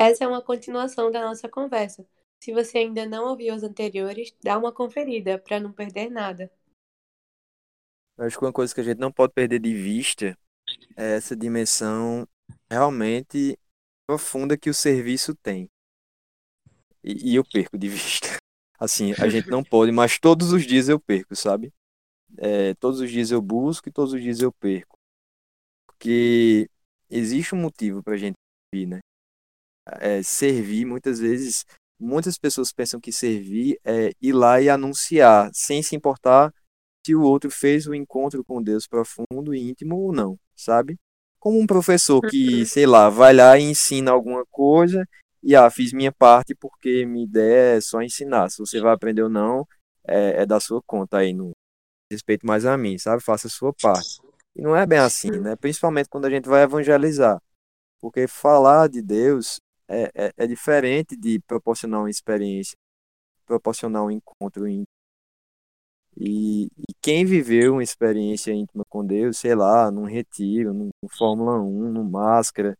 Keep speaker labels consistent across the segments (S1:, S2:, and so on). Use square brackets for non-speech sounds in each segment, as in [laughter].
S1: essa é uma continuação da nossa conversa. Se você ainda não ouviu os anteriores, dá uma conferida para não perder nada.
S2: Acho que uma coisa que a gente não pode perder de vista é essa dimensão realmente profunda que o serviço tem. E, e eu perco de [laughs] vista. Assim, a gente não pode, mas todos os dias eu perco, sabe? É, todos os dias eu busco e todos os dias eu perco. Porque existe um motivo para a gente servir, né? É, servir, muitas vezes, muitas pessoas pensam que servir é ir lá e anunciar, sem se importar se o outro fez o um encontro com Deus profundo e íntimo ou não, sabe? Como um professor que, uhum. sei lá, vai lá e ensina alguma coisa e, ah, fiz minha parte porque minha ideia é só ensinar. Se você vai aprender ou não, é, é da sua conta aí, no respeito mais a mim, sabe? Faça a sua parte. E não é bem assim, né? Principalmente quando a gente vai evangelizar. Porque falar de Deus é, é, é diferente de proporcionar uma experiência, proporcionar um encontro íntimo. E, e, quem viveu uma experiência íntima com Deus, sei lá, num retiro, num, num Fórmula 1, no Máscara,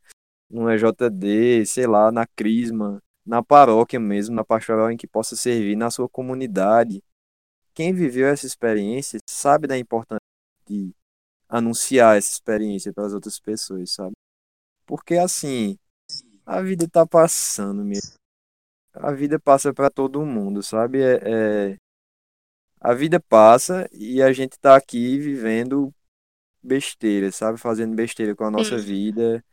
S2: no EJD, sei lá, na Crisma, na paróquia mesmo, na pastoral em que possa servir na sua comunidade. Quem viveu essa experiência sabe da importância de anunciar essa experiência para as outras pessoas, sabe? Porque assim, a vida tá passando mesmo. A vida passa para todo mundo, sabe? É, é, A vida passa e a gente tá aqui vivendo besteira, sabe? Fazendo besteira com a nossa Sim. vida,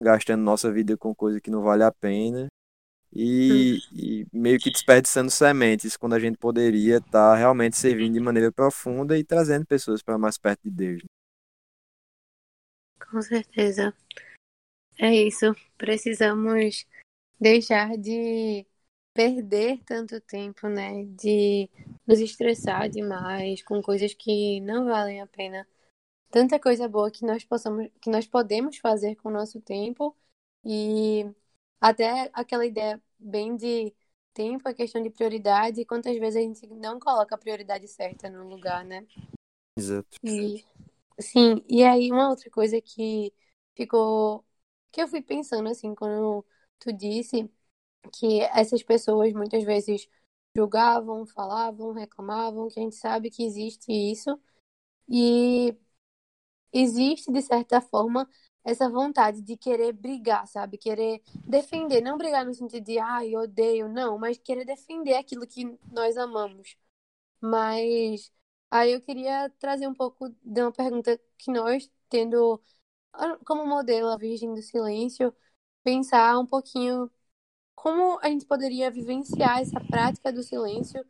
S2: gastando nossa vida com coisa que não vale a pena. E, e, meio que desperdiçando sementes quando a gente poderia estar tá realmente servindo de maneira profunda e trazendo pessoas para mais perto de Deus. Né?
S1: Com certeza. É isso. Precisamos deixar de perder tanto tempo, né? De nos estressar demais com coisas que não valem a pena. Tanta coisa boa que nós possamos, que nós podemos fazer com o nosso tempo e até aquela ideia bem de tempo, a questão de prioridade e quantas vezes a gente não coloca a prioridade certa no lugar, né?
S2: Exato.
S1: E Sim, e aí uma outra coisa que ficou. Que eu fui pensando assim, quando tu disse que essas pessoas muitas vezes julgavam, falavam, reclamavam, que a gente sabe que existe isso. E existe, de certa forma, essa vontade de querer brigar, sabe? Querer defender, não brigar no sentido de, ai, ah, odeio, não, mas querer defender aquilo que nós amamos. Mas Aí eu queria trazer um pouco de uma pergunta que nós, tendo como modelo a Virgem do Silêncio, pensar um pouquinho como a gente poderia vivenciar essa prática do silêncio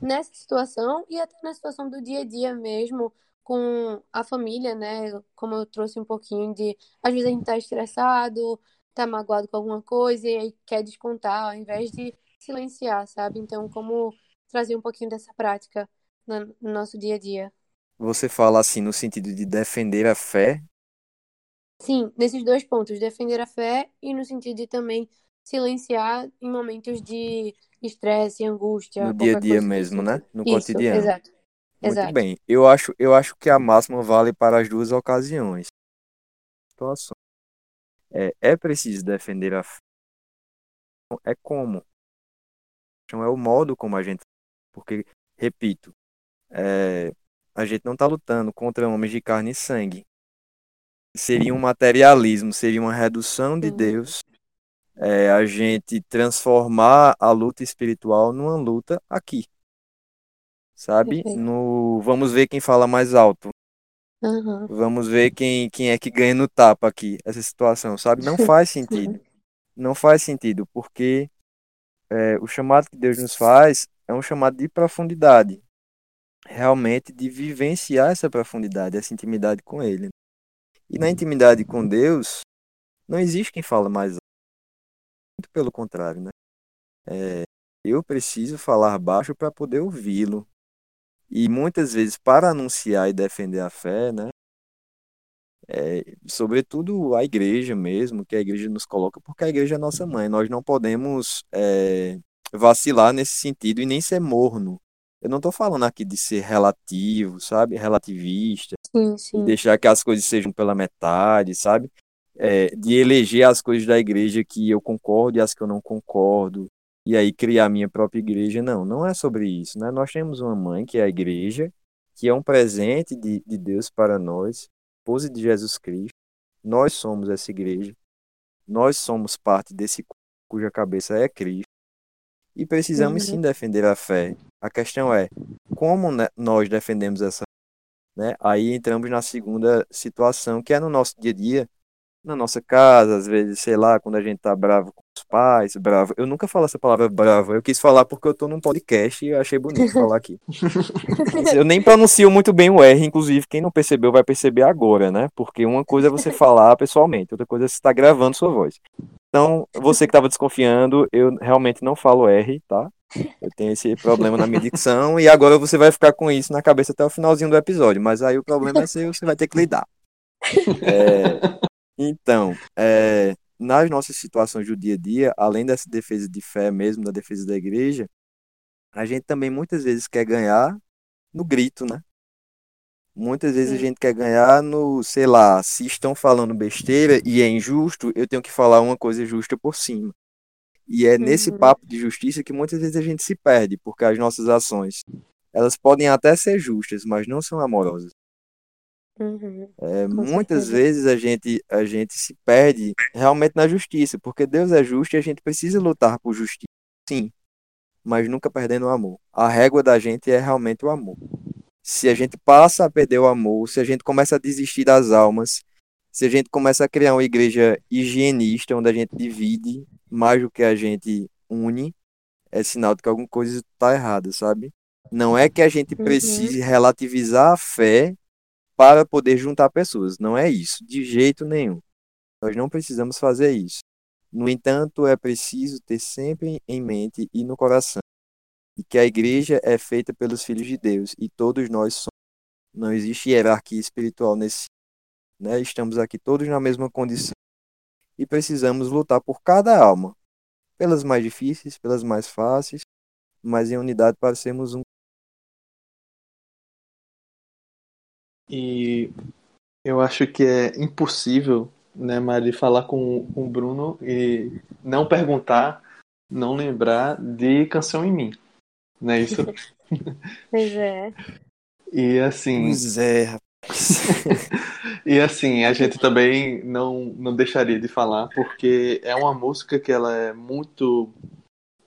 S1: nessa situação e até na situação do dia a dia mesmo com a família, né? Como eu trouxe um pouquinho de às vezes a gente tá estressado, tá magoado com alguma coisa e aí quer descontar ao invés de silenciar, sabe? Então, como trazer um pouquinho dessa prática no, nosso dia a dia.
S2: Você fala assim no sentido de defender a fé?
S1: Sim, nesses dois pontos, defender a fé e no sentido de também silenciar em momentos de estresse, angústia.
S2: No dia a dia mesmo, né? No
S1: Isso,
S2: cotidiano.
S1: Exato.
S2: Muito
S1: exato.
S2: bem. Eu acho, eu acho que a máxima vale para as duas ocasiões. Situação. É, é preciso defender a fé. É como. Então, é o modo como a gente. Porque, repito, é, a gente não está lutando contra homens de carne e sangue. Seria um materialismo, seria uma redução de Deus. É, a gente transformar a luta espiritual numa luta aqui. Sabe? No, vamos ver quem fala mais alto.
S1: Uhum.
S2: Vamos ver quem, quem é que ganha no tapa aqui, essa situação, sabe? Não faz [laughs] sentido. Não faz sentido, porque é, o chamado que Deus nos faz é um chamado de profundidade realmente de vivenciar essa profundidade, essa intimidade com Ele. E na intimidade com Deus, não existe quem fala mais alto. Muito pelo contrário, né? É, eu preciso falar baixo para poder ouvi-lo. E muitas vezes, para anunciar e defender a fé, né? É, sobretudo a igreja mesmo, que a igreja nos coloca, porque a igreja é nossa mãe. Nós não podemos é, vacilar nesse sentido e nem ser morno eu não estou falando aqui de ser relativo, sabe? Relativista.
S1: Sim, sim.
S2: deixar que as coisas sejam pela metade, sabe? é, de eleger as coisas da igreja que eu concordo e as que eu não concordo, e aí criar minha própria igreja. Não, não é sobre isso. Né? Nós temos uma mãe, que é a igreja, que é um presente de, de Deus para nós, esposa de Jesus Cristo. Nós somos essa igreja. Nós somos parte desse cuja cabeça é Cristo. E precisamos uhum. sim defender a fé. A questão é como né, nós defendemos essa né? Aí entramos na segunda situação, que é no nosso dia a dia, na nossa casa, às vezes, sei lá, quando a gente tá bravo com os pais, bravo. Eu nunca falo essa palavra bravo, eu quis falar porque eu tô num podcast e eu achei bonito falar aqui. [laughs] eu nem pronuncio muito bem o R, inclusive, quem não percebeu vai perceber agora, né? Porque uma coisa é você falar pessoalmente, outra coisa é você estar tá gravando sua voz. Então, você que estava desconfiando, eu realmente não falo R, tá? Eu tenho esse problema na minha dicção e agora você vai ficar com isso na cabeça até o finalzinho do episódio, mas aí o problema é seu, você vai ter que lidar. É, então, é, nas nossas situações do dia a dia, além dessa defesa de fé mesmo, da defesa da igreja, a gente também muitas vezes quer ganhar no grito, né? Muitas vezes Sim. a gente quer ganhar no, sei lá, se estão falando besteira e é injusto, eu tenho que falar uma coisa justa por cima. E é uhum. nesse papo de justiça que muitas vezes a gente se perde, porque as nossas ações, elas podem até ser justas, mas não são amorosas. Uhum. É, muitas certeza. vezes a gente, a gente se perde realmente na justiça, porque Deus é justo e a gente precisa lutar por justiça, sim, mas nunca perdendo o amor. A régua da gente é realmente o amor. Se a gente passa a perder o amor, se a gente começa a desistir das almas, se a gente começa a criar uma igreja higienista, onde a gente divide mais do que a gente une, é sinal de que alguma coisa está errada, sabe? Não é que a gente uhum. precise uhum. relativizar a fé para poder juntar pessoas. Não é isso, de jeito nenhum. Nós não precisamos fazer isso. No entanto, é preciso ter sempre em mente e no coração e que a igreja é feita pelos filhos de Deus e todos nós somos. Não existe hierarquia espiritual nesse. Né? Estamos aqui todos na mesma condição e precisamos lutar por cada alma, pelas mais difíceis, pelas mais fáceis, mas em unidade para sermos um.
S3: E eu acho que é impossível, né, Mari, falar com, com o Bruno e não perguntar, não lembrar de Canção em Mim. Não é isso? [laughs]
S1: pois é.
S3: E assim.
S2: Pois é, [laughs]
S3: e assim, a gente também não, não deixaria de falar, porque é uma música que ela é muito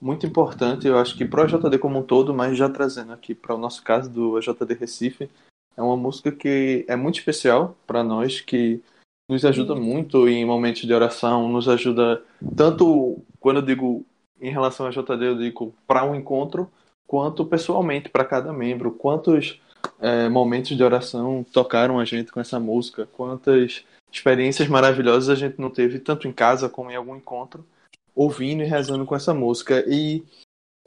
S3: muito importante, eu acho que para o JD como um todo, mas já trazendo aqui para o nosso caso do JD Recife, é uma música que é muito especial para nós, que nos ajuda muito em momentos de oração, nos ajuda tanto quando eu digo em relação a JD, eu digo para um encontro, quanto pessoalmente para cada membro, quantos é, momentos de oração tocaram a gente com essa música, quantas experiências maravilhosas a gente não teve, tanto em casa como em algum encontro, ouvindo e rezando com essa música. E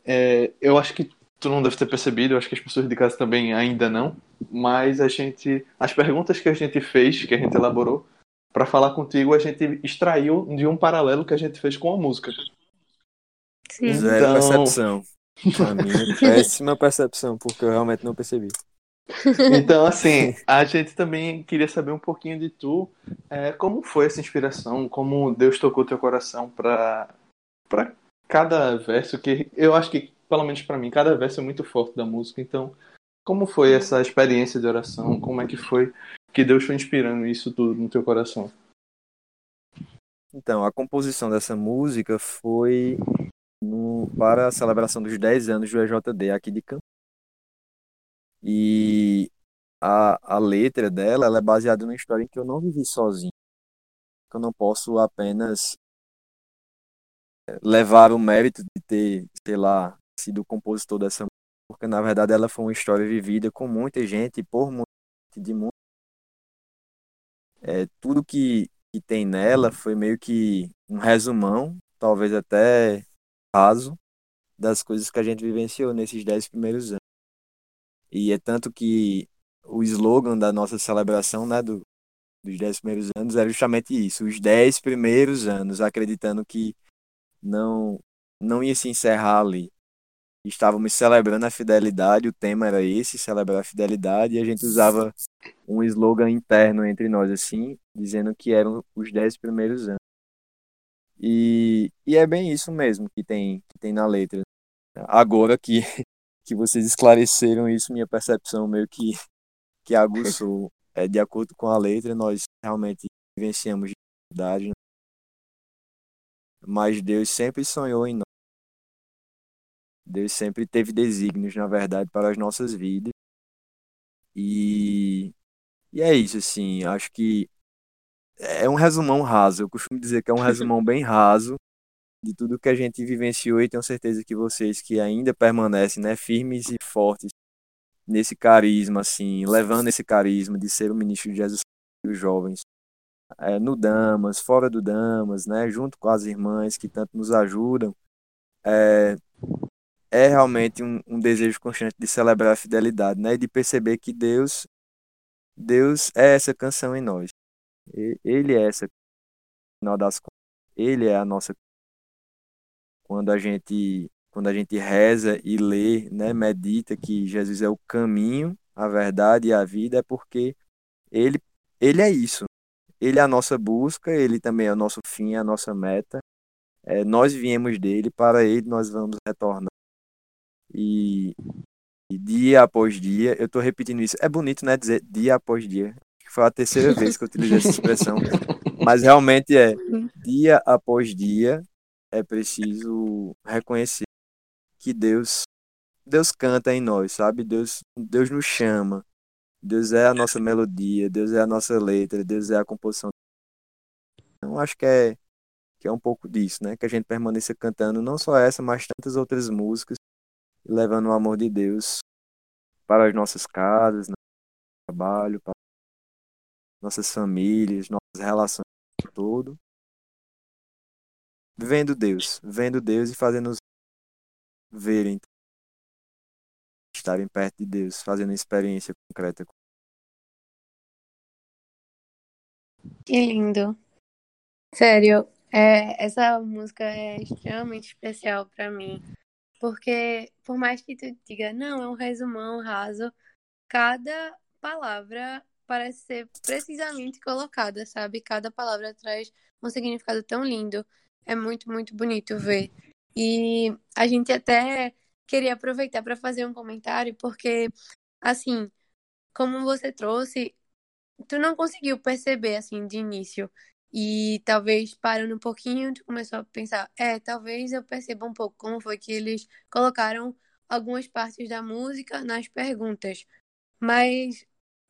S3: é, eu acho que tu não deve ter percebido, eu acho que as pessoas de casa também ainda não, mas a gente, as perguntas que a gente fez, que a gente elaborou, para falar contigo, a gente extraiu de um paralelo que a gente fez com a música.
S2: Sim. Zero então... percepção. A minha [laughs] péssima percepção, porque eu realmente não percebi.
S3: Então, assim, a gente também queria saber um pouquinho de tu. É, como foi essa inspiração? Como Deus tocou teu coração para para cada verso? Que eu acho que, pelo menos para mim, cada verso é muito forte da música. Então, como foi essa experiência de oração? Como é que foi que Deus foi inspirando isso tudo no teu coração?
S2: Então, a composição dessa música foi no, para a celebração dos 10 anos do EJD aqui de Campinas. E a, a letra dela ela é baseada numa história em que eu não vivi sozinho. Que eu não posso apenas eh, levar o mérito de ter, sei lá, sido compositor dessa música, porque na verdade ela foi uma história vivida com muita gente, por muita gente, de muito. É, tudo que, que tem nela foi meio que um resumão, talvez até raso, das coisas que a gente vivenciou nesses dez primeiros anos. E é tanto que o slogan da nossa celebração, né, do, dos 10 primeiros anos, era justamente isso, os 10 primeiros anos, acreditando que não, não ia se encerrar ali. estávamos celebrando a fidelidade, o tema era esse, celebrar a fidelidade, e a gente usava um slogan interno entre nós, assim, dizendo que eram os dez primeiros anos. E, e é bem isso mesmo que tem, que tem na letra. Agora que, [laughs] que vocês esclareceram isso, minha percepção meio que, que aguçou. É, de acordo com a letra, nós realmente vivenciamos dificuldade, mas Deus sempre sonhou em nós. Deus sempre teve desígnios, na verdade, para as nossas vidas. E, e é isso, assim, acho que é um resumão raso. Eu costumo dizer que é um [laughs] resumão bem raso de tudo que a gente vivenciou e tenho certeza que vocês que ainda permanecem, né, firmes e fortes nesse carisma, assim, levando esse carisma de ser o ministro de Jesus os jovens, é, no Damas, fora do Damas, né, junto com as irmãs que tanto nos ajudam, é, é realmente um, um, desejo constante de celebrar a fidelidade, né, e de perceber que Deus, Deus é essa canção em nós. Ele é essa, no final das ele é a nossa. Quando a gente, quando a gente reza e lê, né, medita que Jesus é o caminho, a verdade e a vida, é porque ele, ele é isso. Ele é a nossa busca, ele também é o nosso fim, a nossa meta. É, nós viemos dele, para ele nós vamos retornar. E, e dia após dia, eu estou repetindo isso. É bonito, né, dizer dia após dia foi a terceira vez que eu utilizei essa expressão. [laughs] Mas realmente é, dia após dia, é preciso reconhecer que Deus Deus canta em nós, sabe? Deus Deus nos chama. Deus é a nossa melodia, Deus é a nossa letra, Deus é a composição. Então acho que é que é um pouco disso, né? Que a gente permaneça cantando não só essa, mas tantas outras músicas, levando o amor de Deus para as nossas casas, no trabalho, para nossas famílias, nossas relações todo. Vendo Deus, vendo Deus e fazendo-nos verem, estarem perto de Deus, fazendo experiência concreta.
S1: Que lindo. Sério, é, essa música é extremamente especial para mim. Porque, por mais que tu diga, não, é um resumão raso, cada palavra parece ser precisamente colocada, sabe? Cada palavra traz um significado tão lindo. É muito, muito bonito ver. E a gente até queria aproveitar para fazer um comentário, porque, assim, como você trouxe, tu não conseguiu perceber, assim, de início. E talvez parando um pouquinho, tu começou a pensar, é, talvez eu perceba um pouco como foi que eles colocaram algumas partes da música nas perguntas. Mas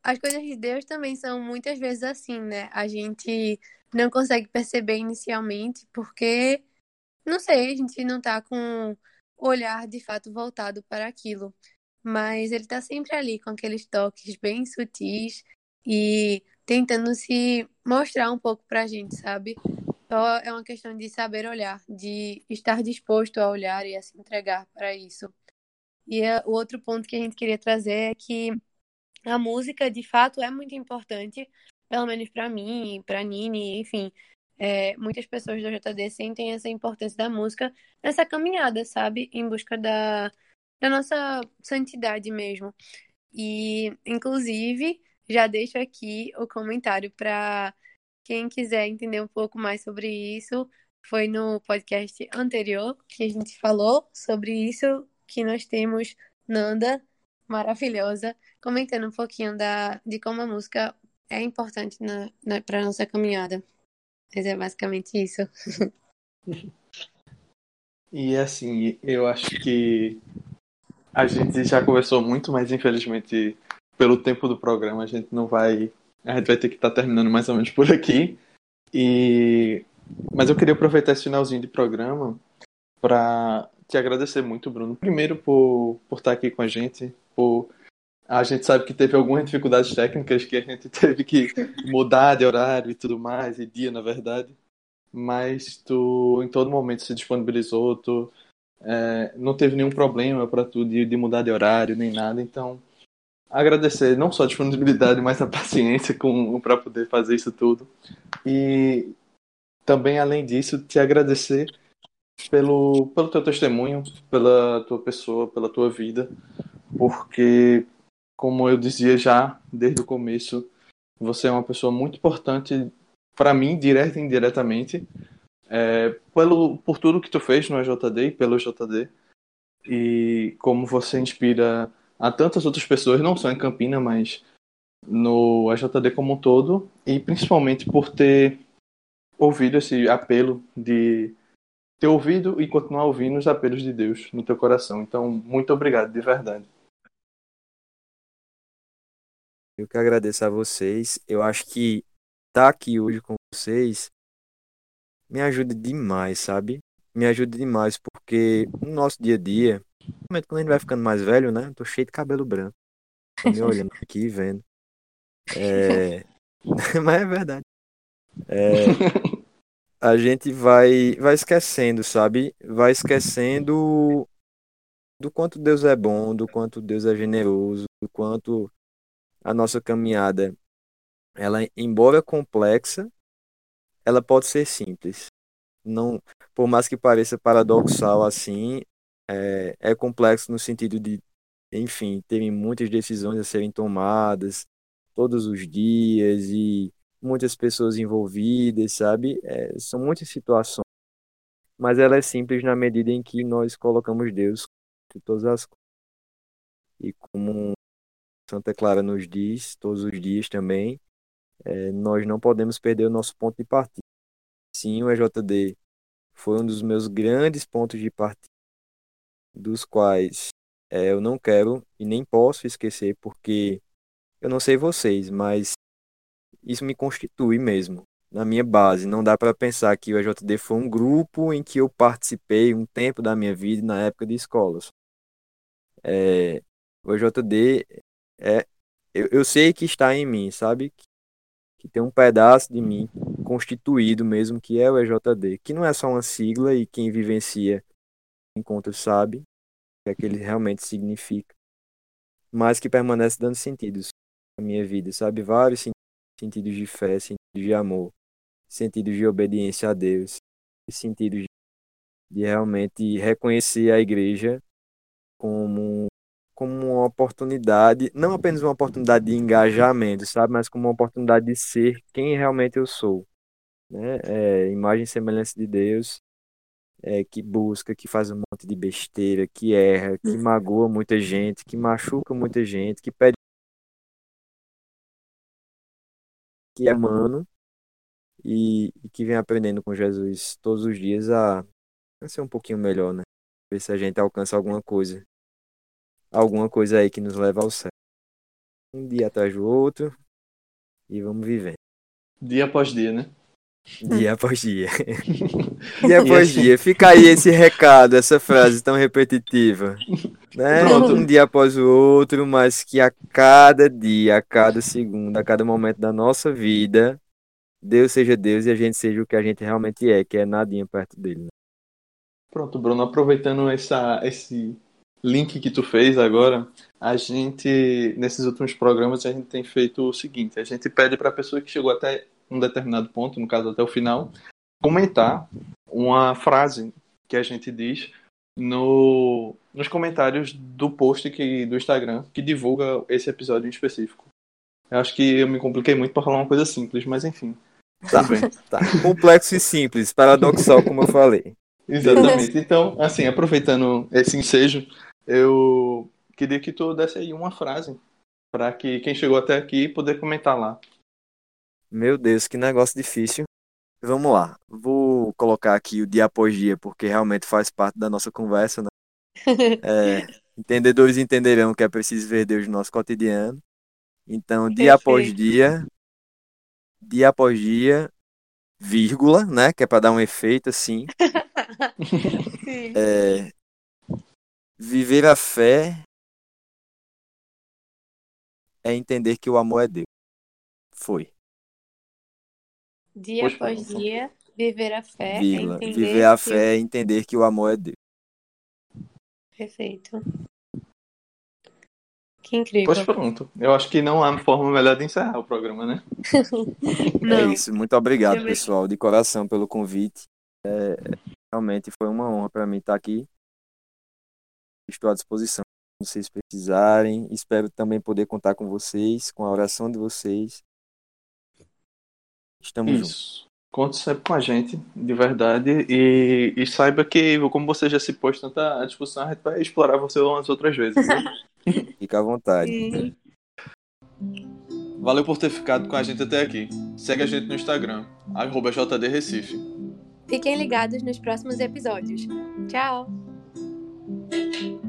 S1: as coisas de Deus também são muitas vezes assim, né? A gente não consegue perceber inicialmente porque, não sei, a gente não tá com o olhar de fato voltado para aquilo. Mas ele tá sempre ali com aqueles toques bem sutis e tentando se mostrar um pouco pra gente, sabe? Só é uma questão de saber olhar, de estar disposto a olhar e a se entregar para isso. E é, o outro ponto que a gente queria trazer é que a música, de fato, é muito importante, pelo menos para mim, para Nini, enfim. É, muitas pessoas do JD sentem essa importância da música nessa caminhada, sabe? Em busca da, da nossa santidade mesmo. E, inclusive, já deixo aqui o comentário para quem quiser entender um pouco mais sobre isso. Foi no podcast anterior que a gente falou sobre isso, que nós temos Nanda, maravilhosa, comentando um pouquinho da, de como a música é importante na, na, para a nossa caminhada. Mas é basicamente isso. [laughs]
S3: E assim, eu acho que a gente já conversou muito, mas infelizmente, pelo tempo do programa, a gente não vai. A gente vai ter que estar tá terminando mais ou menos por aqui. E mas eu queria aproveitar esse finalzinho de programa para te agradecer muito, Bruno. Primeiro por, por estar aqui com a gente, por a gente sabe que teve algumas dificuldades técnicas que a gente [laughs] teve que mudar de horário e tudo mais, e dia, na verdade. Mas tu, em todo momento, se disponibilizou, tu é, não teve nenhum problema para tu de, de, mudar de horário nem nada. Então, agradecer não só a disponibilidade, mas a paciência para poder fazer isso tudo. E também, além disso, te agradecer pelo, pelo teu testemunho, pela tua pessoa, pela tua vida, porque, como eu dizia já desde o começo, você é uma pessoa muito importante para mim, direta e indiretamente, é, pelo, por tudo que tu fez no EJD e pelo JD, e como você inspira a tantas outras pessoas, não só em Campina, mas no EJD como um todo, e principalmente por ter ouvido esse apelo de ter ouvido e continuar ouvindo os apelos de Deus no teu coração. Então, muito obrigado, de verdade.
S2: Eu que agradeço a vocês. Eu acho que estar aqui hoje com vocês me ajuda demais, sabe? Me ajuda demais porque no nosso dia a dia, quando a gente vai ficando mais velho, né? tô cheio de cabelo branco. Tô me olhando [laughs] aqui e vendo. É... [laughs] Mas é verdade. É... A gente vai, vai esquecendo, sabe? Vai esquecendo do quanto Deus é bom, do quanto Deus é generoso, do quanto a nossa caminhada, ela, embora complexa, ela pode ser simples. Não, por mais que pareça paradoxal assim, é, é complexo no sentido de, enfim, terem muitas decisões a serem tomadas todos os dias e muitas pessoas envolvidas, sabe? É, são muitas situações, mas ela é simples na medida em que nós colocamos Deus em todas as coisas. E como Santa Clara nos diz todos os dias também, é, nós não podemos perder o nosso ponto de partida. Sim, o EJD foi um dos meus grandes pontos de partida, dos quais é, eu não quero e nem posso esquecer, porque eu não sei vocês, mas isso me constitui mesmo, na minha base. Não dá para pensar que o EJD foi um grupo em que eu participei um tempo da minha vida na época de escolas. É, o EJD é, eu, eu sei que está em mim, sabe? que tem um pedaço de mim constituído mesmo, que é o EJD, que não é só uma sigla e quem vivencia encontra sabe o que é que ele realmente significa, mas que permanece dando sentidos à minha vida, sabe? Vários sentidos de fé, sentidos de amor, sentidos de obediência a Deus, sentidos de realmente reconhecer a igreja como como uma oportunidade, não apenas uma oportunidade de engajamento, sabe, mas como uma oportunidade de ser quem realmente eu sou, né? É, imagem e semelhança de Deus, é, que busca, que faz um monte de besteira, que erra, que magoa muita gente, que machuca muita gente, que pede que é humano e, e que vem aprendendo com Jesus todos os dias a, a ser um pouquinho melhor, né? Ver se a gente alcança alguma coisa alguma coisa aí que nos leva ao céu. Um dia atrás do outro e vamos vivendo.
S3: Dia após dia, né?
S2: Dia após dia. [laughs] dia após assim... dia. Fica aí esse recado, essa frase tão repetitiva. Né? Um dia após o outro, mas que a cada dia, a cada segundo, a cada momento da nossa vida, Deus seja Deus e a gente seja o que a gente realmente é, que é nadinha perto dele. Né?
S3: Pronto, Bruno, aproveitando essa, esse link que tu fez agora, a gente, nesses últimos programas, a gente tem feito o seguinte: a gente pede para a pessoa que chegou até um determinado ponto, no caso até o final, comentar uma frase que a gente diz no, nos comentários do post que, do Instagram que divulga esse episódio em específico. Eu acho que eu me compliquei muito para falar uma coisa simples, mas enfim.
S2: Tá, tá. Complexo e simples, paradoxal, como eu falei.
S3: Exatamente. Então, assim, aproveitando esse ensejo, eu queria que tu desse aí uma frase para que quem chegou até aqui poder comentar lá.
S2: Meu Deus, que negócio difícil. Vamos lá. Vou colocar aqui o dia após dia, porque realmente faz parte da nossa conversa, né? [laughs] É, entendedores entenderão que é preciso ver Deus no nosso cotidiano. Então, dia Perfeito. após dia, dia após dia, vírgula, né? Que é para dar um efeito assim. [laughs] é, Viver a fé é entender que o amor é Deus. Foi.
S1: Dia após dia, viver a fé
S2: Vila. é entender Viver a fé que... é entender que o amor é Deus.
S1: Perfeito. Que incrível.
S3: Pois pronto. Eu acho que não há forma melhor de encerrar o programa, né? [laughs]
S2: é isso. Muito obrigado, pessoal, de coração pelo convite. É realmente foi uma honra para mim estar aqui. Estou à disposição se vocês precisarem. Espero também poder contar com vocês, com a oração de vocês. Estamos
S3: Isso. juntos. Conte sempre com a gente, de verdade. E, e, saiba que, como você já se pôs tanta discussão, a gente vai explorar você umas outras vezes. [laughs]
S2: Fica à vontade.
S3: Valeu por ter ficado com a gente até aqui. Segue a gente no Instagram, JDRecife.
S1: Fiquem ligados nos próximos episódios. Tchau! Thank you.